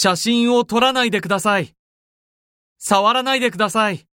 写真を撮らないでください。触らないでください。